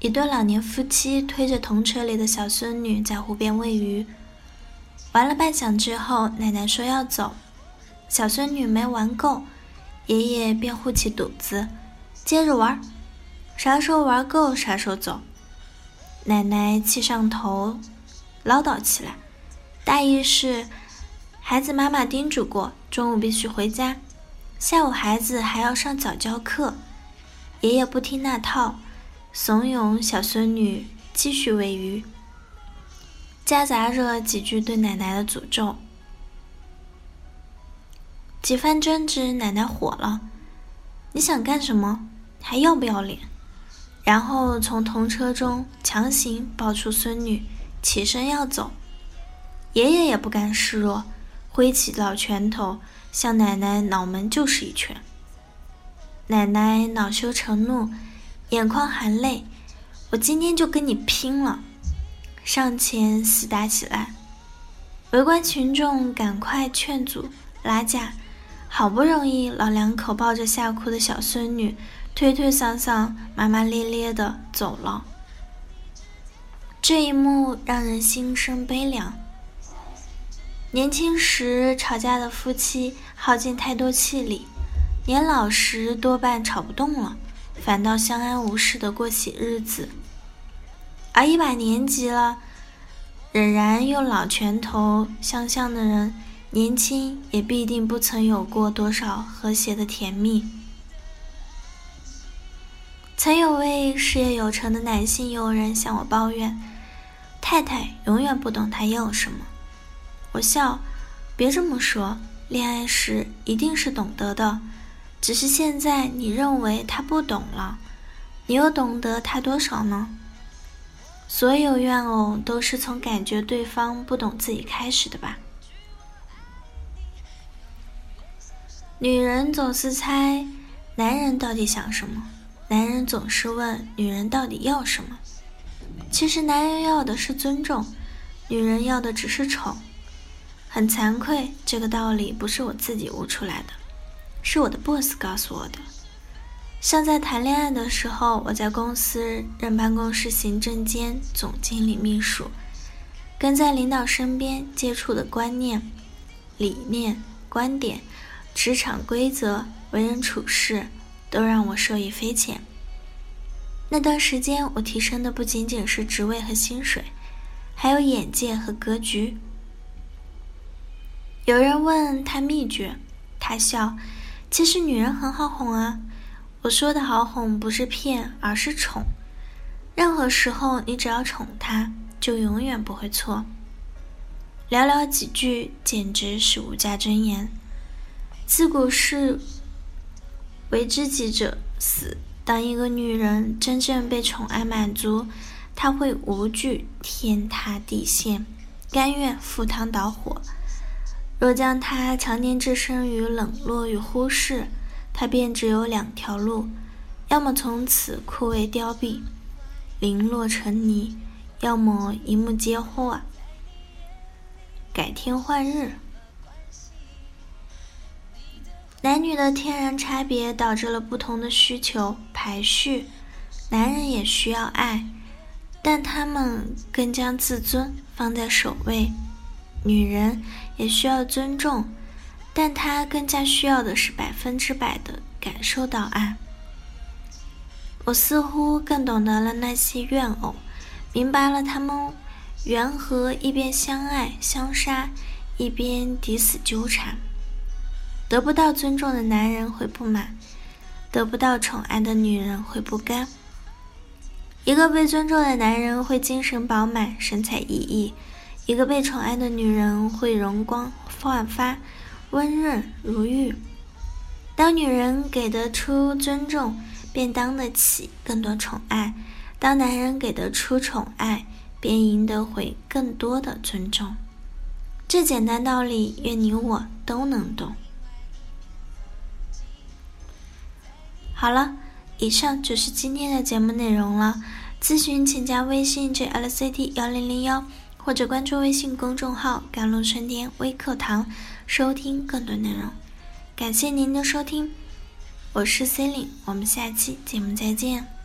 一对老年夫妻推着童车里的小孙女在湖边喂鱼，玩了半晌之后，奶奶说要走，小孙女没玩够，爷爷便护起肚子，接着玩，啥时候玩够啥时候走。奶奶气上头，唠叨起来，大意是，孩子妈妈叮嘱过，中午必须回家，下午孩子还要上早教课，爷爷不听那套。怂恿小孙女继续喂鱼，夹杂着几句对奶奶的诅咒。几番争执，奶奶火了：“你想干什么？还要不要脸？”然后从童车中强行抱出孙女，起身要走。爷爷也不甘示弱，挥起老拳头向奶奶脑门就是一拳。奶奶恼羞成怒。眼眶含泪，我今天就跟你拼了！上前厮打起来，围观群众赶快劝阻拉架，好不容易老两口抱着吓哭的小孙女，推推搡搡、骂骂咧咧的走了。这一幕让人心生悲凉。年轻时吵架的夫妻耗尽太多气力，年老时多半吵不动了。反倒相安无事的过起日子，而一把年纪了，仍然用老拳头相向的人，年轻也必定不曾有过多少和谐的甜蜜。曾有位事业有成的男性友人向我抱怨，太太永远不懂他要什么。我笑，别这么说，恋爱时一定是懂得的。只是现在你认为他不懂了，你又懂得他多少呢？所有怨偶都是从感觉对方不懂自己开始的吧？女人总是猜男人到底想什么，男人总是问女人到底要什么。其实男人要的是尊重，女人要的只是宠。很惭愧，这个道理不是我自己悟出来的。是我的 boss 告诉我的。像在谈恋爱的时候，我在公司任办公室行政监、总经理秘书，跟在领导身边接触的观念、理念、观点、职场规则、为人处事，都让我受益匪浅。那段时间，我提升的不仅仅是职位和薪水，还有眼界和格局。有人问他秘诀，他笑。其实女人很好哄啊，我说的好哄不是骗，而是宠。任何时候你只要宠她，就永远不会错。寥寥几句，简直是无价真言。自古是为知己者死。当一个女人真正被宠爱满足，她会无惧天塌地陷，甘愿赴汤蹈火。若将他常年置身于冷落与忽视，他便只有两条路：要么从此枯萎凋敝，零落成泥；要么一目皆化，改天换日。男女的天然差别导致了不同的需求排序。男人也需要爱，但他们更将自尊放在首位。女人也需要尊重，但她更加需要的是百分之百的感受到爱。我似乎更懂得了那些怨偶，明白了他们缘何一边相爱相杀，一边抵死纠缠。得不到尊重的男人会不满，得不到宠爱的女人会不甘。一个被尊重的男人会精神饱满，神采奕奕。一个被宠爱的女人会容光焕发，温润如玉。当女人给得出尊重，便当得起更多宠爱；当男人给得出宠爱，便赢得回更多的尊重。这简单道理，愿你我都能懂。好了，以上就是今天的节目内容了。咨询请加微信 jlct 幺零零幺，或者关注微信公众号“甘露春天微课堂”，收听更多内容。感谢您的收听，我是 C e l i n e 我们下期节目再见。